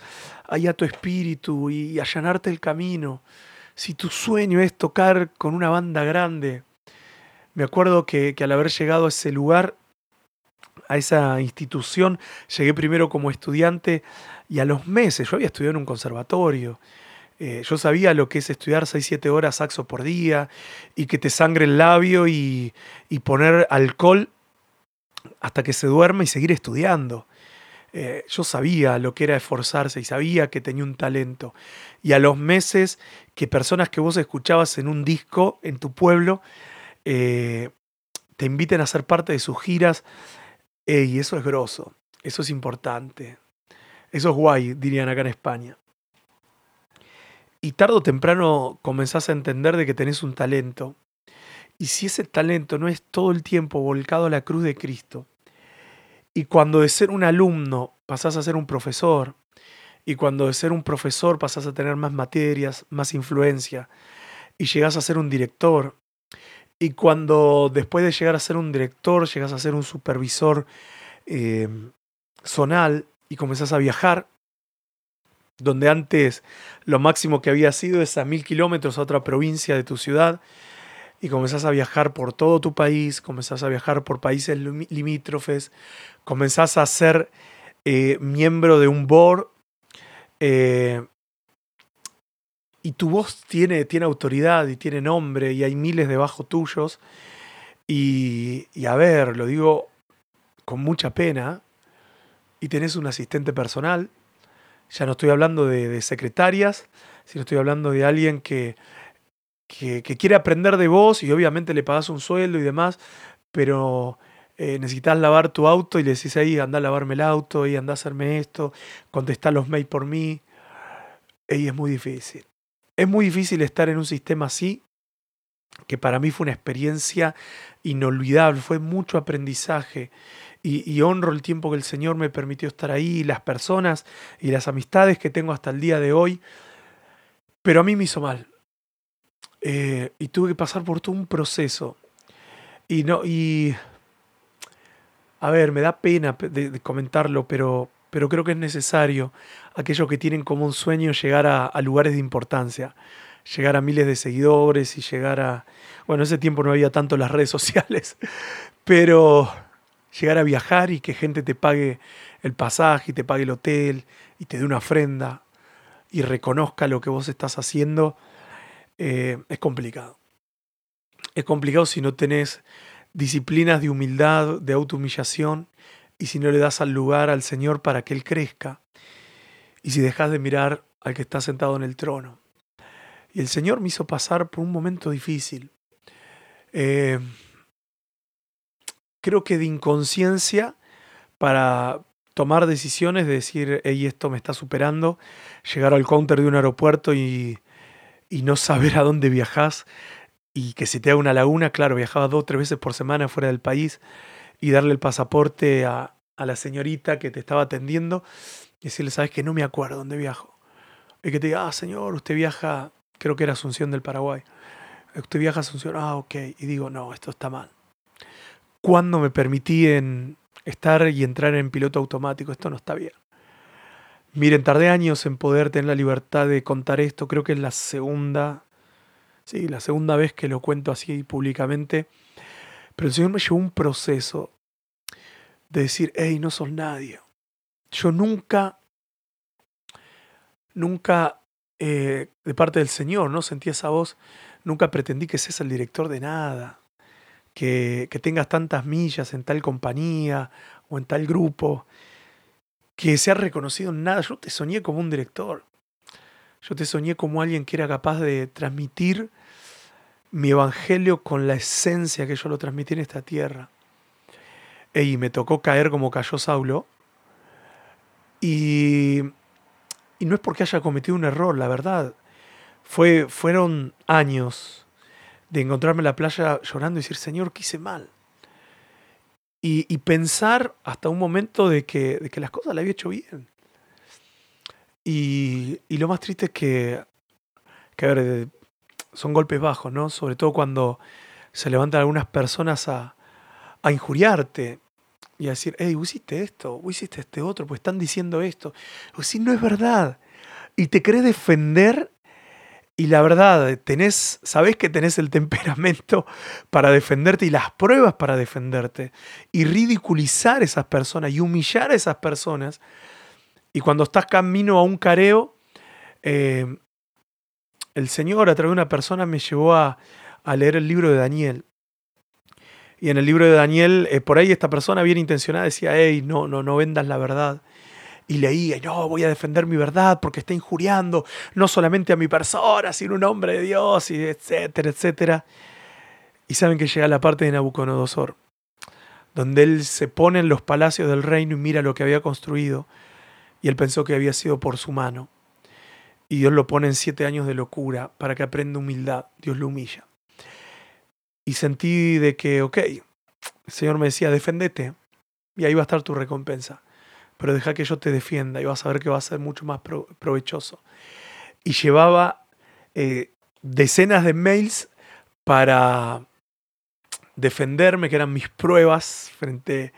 ahí a tu espíritu y, allanarte el camino. Si tu sueño es tocar con una banda grande, me acuerdo que, que al haber llegado a ese lugar, a esa institución, llegué primero como estudiante y a los meses, yo había estudiado en un conservatorio, Eh, yo sabía lo que es estudiar 6-7 horas saxo por día y que te sangre el labio y, y poner alcohol hasta que se duerma y seguir estudiando. Eh, yo sabía lo que era esforzarse y sabía que tenía un talento. Y a los meses que personas que vos escuchabas en un disco en tu pueblo eh, te inviten a ser parte de sus giras, y eso es grosso, eso es importante, eso es guay, dirían acá en España. Y tarde o temprano comenzás a entender de que tenés un talento. Y si ese talento no es todo el tiempo volcado a la cruz de Cristo, y cuando de ser un alumno pasás a ser un profesor, y cuando de ser un profesor pasás a tener más materias, más influencia, y llegás a ser un director, y cuando después de llegar a ser un director, llegas a ser un supervisor eh, zonal y comenzás a viajar, donde antes lo máximo que había sido es a mil kilómetros a otra provincia de tu ciudad, y comenzás a viajar por todo tu país, comenzás a viajar por países limítrofes, comenzás a ser eh, miembro de un board eh, y tu voz tiene, tiene autoridad y tiene nombre y hay miles debajo tuyos. Y, y a ver, lo digo con mucha pena, y tenés un asistente personal, ya no estoy hablando de, secretarias, sino estoy hablando de alguien que, que, quiere aprender de vos y obviamente le pagas un sueldo y demás, pero eh, necesitas lavar tu auto y le decís ahí, anda a lavarme el auto, y anda a hacerme esto, contestar los mails por mí. Y es muy difícil. Es muy difícil estar en un sistema así, que para mí fue una experiencia inolvidable, fue mucho aprendizaje y, honro el tiempo que el Señor me permitió estar ahí, las personas y las amistades que tengo hasta el día de hoy. Pero a mí me hizo mal. Eh, y tuve que pasar por todo un proceso. Y no, y. A ver, me da pena de, comentarlo, pero, pero creo que es necesario aquellos que tienen como un sueño llegar a, lugares de importancia, llegar a miles de seguidores y llegar a... Bueno, en ese tiempo no había tanto las redes sociales, pero llegar a viajar y que gente te pague el pasaje y te pague el hotel y te dé una ofrenda y reconozca lo que vos estás haciendo, eh, es complicado. Es complicado si no tenés disciplinas de humildad, de autohumillación, y si no le das al lugar al Señor para que Él crezca, y si dejas de mirar al que está sentado en el trono. Y el Señor me hizo pasar por un momento difícil. Eh, creo que de inconsciencia para tomar decisiones de decir, hey, esto me está superando, llegar al counter de un aeropuerto y, y no saber a dónde viajas y que se te haga una laguna, claro, viajaba dos o tres veces por semana fuera del país y darle el pasaporte a, a la señorita que te estaba atendiendo y decirle, sabes que no me acuerdo dónde viajo. Y que te diga, ah, señor, usted viaja, creo que era Asunción del Paraguay. Usted viaja a Asunción, ah, ok. Y digo, no, esto está mal cuando me permití en estar y entrar en piloto automático. Esto no está bien. Miren, tardé años en poder tener la libertad de contar esto. Creo que es la segunda, sí, la segunda vez que lo cuento así públicamente. Pero el Señor me llevó un proceso de decir, hey, no sos nadie. Yo nunca, nunca, eh, de parte del Señor, ¿no? Sentí esa voz, nunca pretendí que seas el director de nada que, tengas tantas millas en tal compañía o en tal grupo, que seas reconocido en nada. Yo te soñé como un director. Yo te soñé como alguien que era capaz de transmitir mi evangelio con la esencia que yo lo transmití en esta tierra. Y me tocó caer como cayó Saulo. Y, y no es porque haya cometido un error, la verdad. Fue, fueron años de encontrarme en la playa llorando y decir, Señor, ¿qué hice mal? Y, pensar hasta un momento de que, de que las cosas las había hecho bien. Y, lo más triste es que, que a ver, son golpes bajos, ¿no? Sobre todo cuando se levantan algunas personas a, a injuriarte y a decir, hey, hiciste esto, hiciste este otro, pues están diciendo esto. O si no es verdad. Y te querés defender y la verdad, tenés, sabés que tenés el temperamento para defenderte y las pruebas para defenderte. Y ridiculizar a esas personas y humillar a esas personas. Y cuando estás camino a un careo, eh, el Señor a través de una persona me llevó a, a leer el libro de Daniel. Y en el libro de Daniel, eh, por ahí esta persona bien intencionada decía, hey, no, no, no vendas la verdad. Y leía, no, voy a defender mi verdad porque está injuriando no solamente a mi persona, sino un hombre de Dios, y etcétera, etcétera. Y saben que llega la parte de Nabucodonosor, donde él se pone en los palacios del reino y mira lo que había construido. Y él pensó que había sido por su mano. Y Dios lo pone en siete años de locura para que aprenda humildad. Dios lo humilla y sentí de que, ok, el Señor me decía, defendete y ahí va a estar tu recompensa. Pero deja que yo te defienda y vas a ver que va a ser mucho más provechoso. Y llevaba eh, decenas de mails para defenderme, que eran mis pruebas frente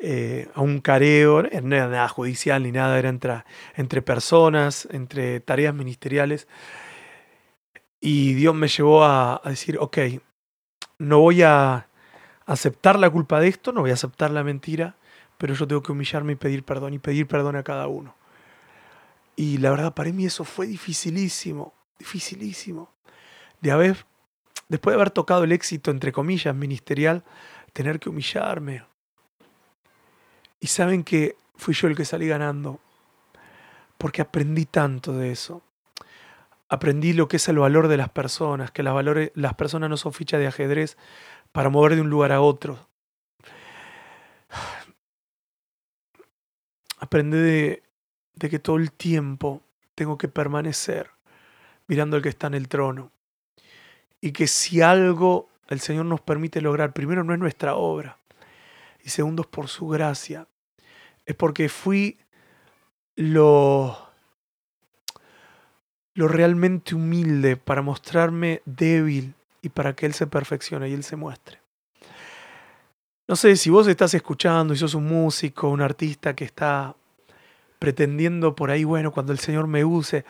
eh, a un careo. No era nada judicial ni nada, era entre, entre personas, entre tareas ministeriales. Y Dios me llevó a decir, ok, no voy a aceptar la culpa de esto, no voy a aceptar la mentira, pero yo tengo que humillarme y pedir perdón y pedir perdón a cada uno. Y la verdad, para mí eso fue dificilísimo, dificilísimo. De haber, después de haber tocado el éxito, entre comillas, ministerial, tener que humillarme. Y saben que fui yo el que salí ganando, porque aprendí tanto de eso aprendí lo que es el valor de las personas, que las, valores, las personas no son fichas de ajedrez para mover de un lugar a otro. Aprendí de, de que todo el tiempo tengo que permanecer mirando al que está en el trono. Y que si algo el Señor nos permite lograr, primero no es nuestra obra, y segundo es por su gracia, es porque fui lo lo realmente humilde para mostrarme débil y para que Él se perfeccione y Él se muestre. No sé si vos estás escuchando y sos un músico, un artista que está pretendiendo por ahí, bueno, cuando el Señor me use.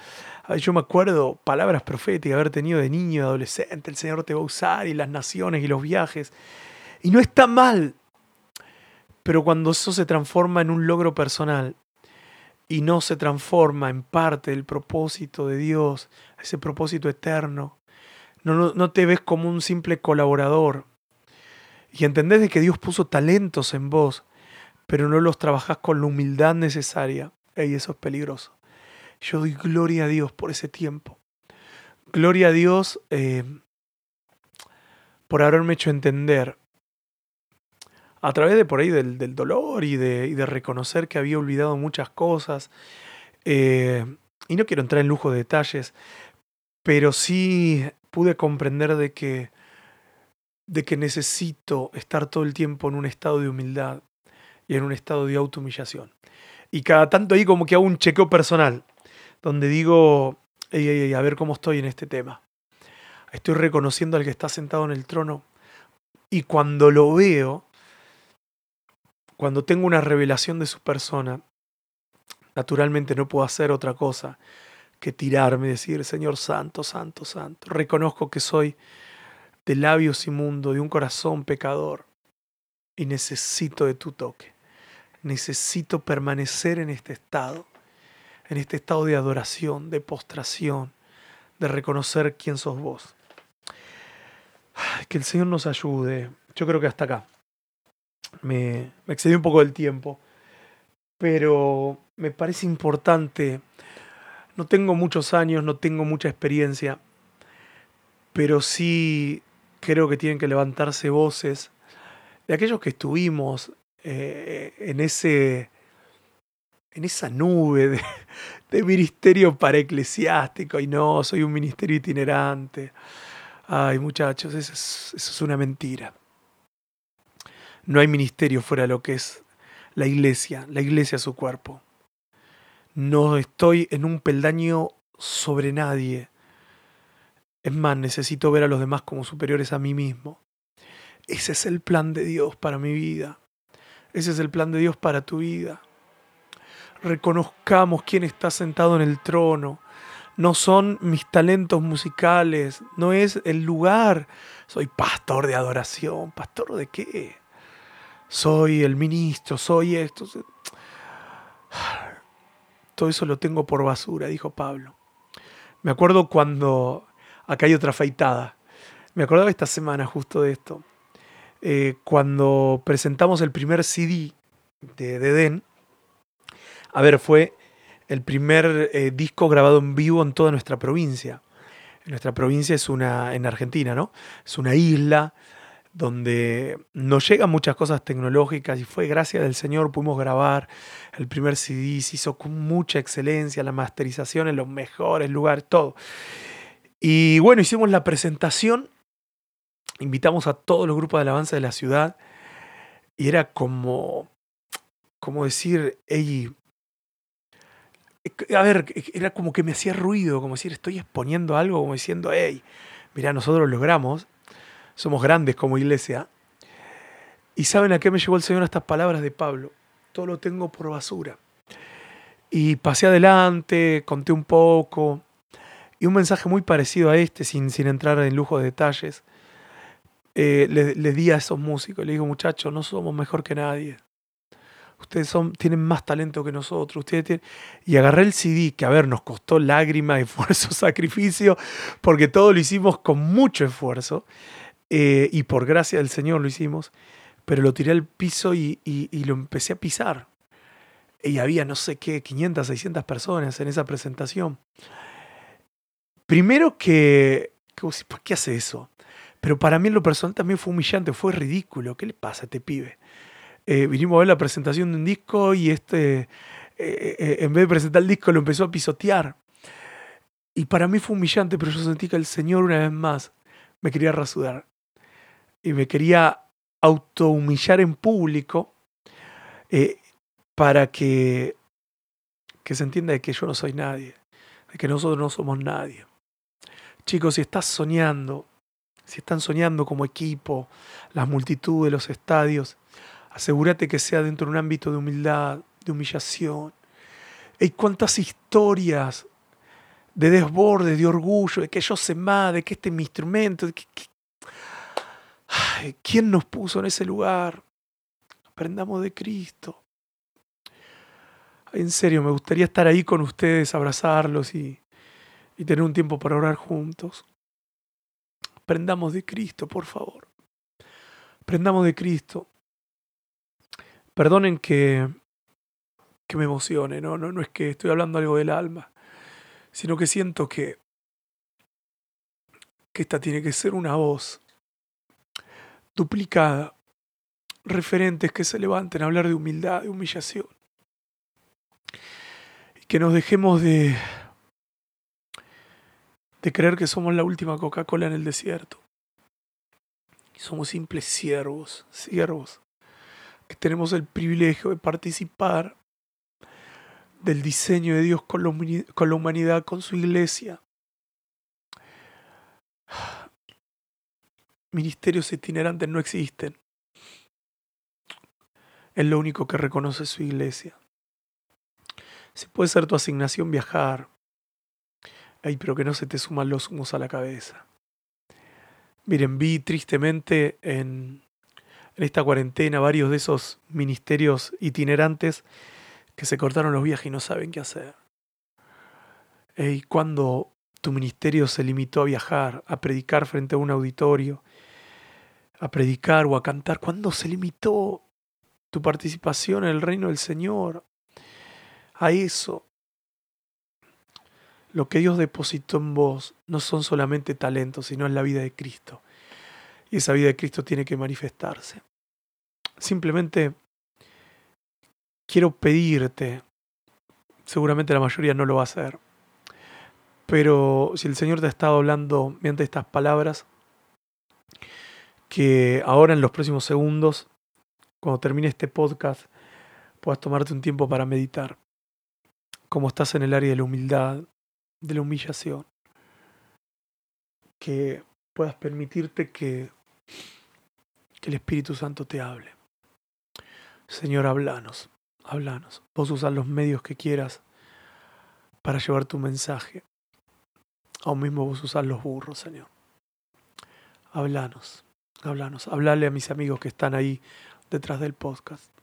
Yo me acuerdo palabras proféticas, haber tenido de niño, de adolescente, el Señor te va a usar y las naciones y los viajes. Y no está mal, pero cuando eso se transforma en un logro personal, y no se transforma en parte del propósito de Dios, ese propósito eterno. No, no, te ves como un simple colaborador. Y entendés de que Dios puso talentos en vos, pero no los trabajás con la humildad necesaria. Y eso es peligroso. Yo doy gloria a Dios por ese tiempo. Gloria a Dios eh, por haberme hecho entender a través de por ahí del, dolor y de, reconocer que había olvidado muchas cosas. Eh, y no quiero entrar en lujo de detalles, pero sí pude comprender de que, de que necesito estar todo el tiempo en un estado de humildad y en un estado de autohumillación. Y cada tanto ahí como que hago un chequeo personal, donde digo, a ver cómo estoy en este tema. Estoy reconociendo al que está sentado en el trono. Y cuando lo veo, cuando tengo una revelación de su persona, naturalmente no puedo hacer otra cosa que tirarme y decir, Señor Santo, Santo, Santo. Reconozco que soy de labios inmundos, de un corazón pecador, y necesito de tu toque. Necesito permanecer en este estado, en este estado de adoración, de postración, de reconocer quién sos vos. Que el Señor nos ayude. Yo creo que hasta acá me, excedí un poco del tiempo, pero me parece importante. No tengo muchos años, no tengo mucha experiencia, pero sí creo que tienen que levantarse voces de aquellos que estuvimos eh, en ese en esa nube de, ministerio para eclesiástico y no, soy un ministerio itinerante. Ay, muchachos, eso es una mentira. No hay ministerio fuera de lo que es la iglesia, la iglesia es su cuerpo. No estoy en un peldaño sobre nadie. Es más, necesito ver a los demás como superiores a mí mismo. Ese es el plan de Dios para mi vida. Ese es el plan de Dios para tu vida. Reconozcamos quién está sentado en el trono. No son mis talentos musicales, no es el lugar. Soy pastor de adoración. ¿Pastor de qué? soy el ministro, soy esto. Todo eso lo tengo por basura, dijo Pablo. Me acuerdo cuando... Acá hay otra afeitada. Me acordaba esta semana justo de esto. Eh, cuando presentamos el primer CD de Deden. A ver, fue el primer eh, disco grabado en vivo en toda nuestra provincia. Nuestra provincia es una, en Argentina, ¿no? Es una isla donde nos llegan muchas cosas tecnológicas y fue gracias del Señor pudimos grabar el primer CD, se hizo con mucha excelencia, la masterización en los mejores lugares, todo. Y bueno, hicimos la presentación, invitamos a todos los grupos de alabanza de la ciudad y era como, como decir, hey, a ver, era como que me hacía ruido, como decir, estoy exponiendo algo, como diciendo, hey, mira, nosotros logramos, somos grandes como iglesia. Y saben a qué me llevó el Señor estas palabras de Pablo, todo lo tengo por basura. Y pasé adelante, conté un poco, y un mensaje muy parecido a este, sin, sin entrar en lujo de detalles, eh, le, di a esos músicos, le digo, muchachos, no somos mejor que nadie ustedes son, tienen más talento que nosotros, ustedes. Y agarré el CD, que a ver, nos costó lágrimas, esfuerzo, sacrificio, porque todo lo hicimos con mucho esfuerzo, eh, y por gracia del Señor lo hicimos, pero lo tiré al piso y, y, lo empecé a pisar. Y había, no sé qué, 500, 600 personas en esa presentación. Primero que, ¿por qué hace eso? Pero para mí en lo personal también fue humillante, fue ridículo. ¿Qué le pasa a este pibe? Eh, vinimos a ver la presentación de un disco y este, eh, eh, en vez de presentar el disco, lo empezó a pisotear. Y para mí fue humillante, pero yo sentí que el Señor una vez más me quería rasudar. Y me quería autohumillar en público para que, que se entienda de que yo no soy nadie, de que nosotros no somos nadie. Chicos, si estás soñando, si están soñando como equipo, las multitudes, los estadios, Asegúrate que sea dentro de un ámbito de humildad, de humillación. Hay cuántas historias de desborde, de orgullo, de que yo sé más, de que este es mi instrumento. ¿Quién nos puso en ese lugar? Aprendamos de Cristo. En serio, me gustaría estar ahí con ustedes, abrazarlos y, y tener un tiempo para orar juntos. Aprendamos de Cristo, por favor. Aprendamos de Cristo. Perdonen que, que me emocione, ¿no? ¿no? No es que estoy hablando algo del alma, sino que siento que, que esta tiene que ser una voz duplicada, referentes que se levanten a hablar de humildad, de humillación, y que nos dejemos de, de creer que somos la última Coca-Cola en el desierto. somos simples siervos, siervos que tenemos el privilegio de participar del diseño de Dios con la humanidad, con su iglesia. Ministerios itinerantes no existen. Es lo único que reconoce su iglesia. Si puede ser tu asignación viajar, ay, pero que no se te suman los humos a la cabeza. Miren, vi tristemente en en esta cuarentena varios de esos ministerios itinerantes que se cortaron los viajes y no saben qué hacer. Y cuando tu ministerio se limitó a viajar, a predicar frente a un auditorio, a predicar o a cantar, ¿cuándo se limitó tu participación en el reino del Señor a eso? Lo que Dios depositó en vos no son solamente talentos, sino en la vida de Cristo. Y esa vida de Cristo tiene que manifestarse. Simplemente quiero pedirte, seguramente la mayoría no lo va a hacer, pero si el Señor te ha estado hablando mediante estas palabras, que ahora en los próximos segundos, cuando termine este podcast, puedas tomarte un tiempo para meditar, como estás en el área de la humildad, de la humillación, que puedas permitirte que que el Espíritu Santo te hable. Señor, hablanos, hablanos. Vos usas los medios que quieras para llevar tu mensaje. Aún mismo vos usas los burros, Señor. Hablanos, hablanos. Hablale a mis amigos que están ahí detrás del podcast.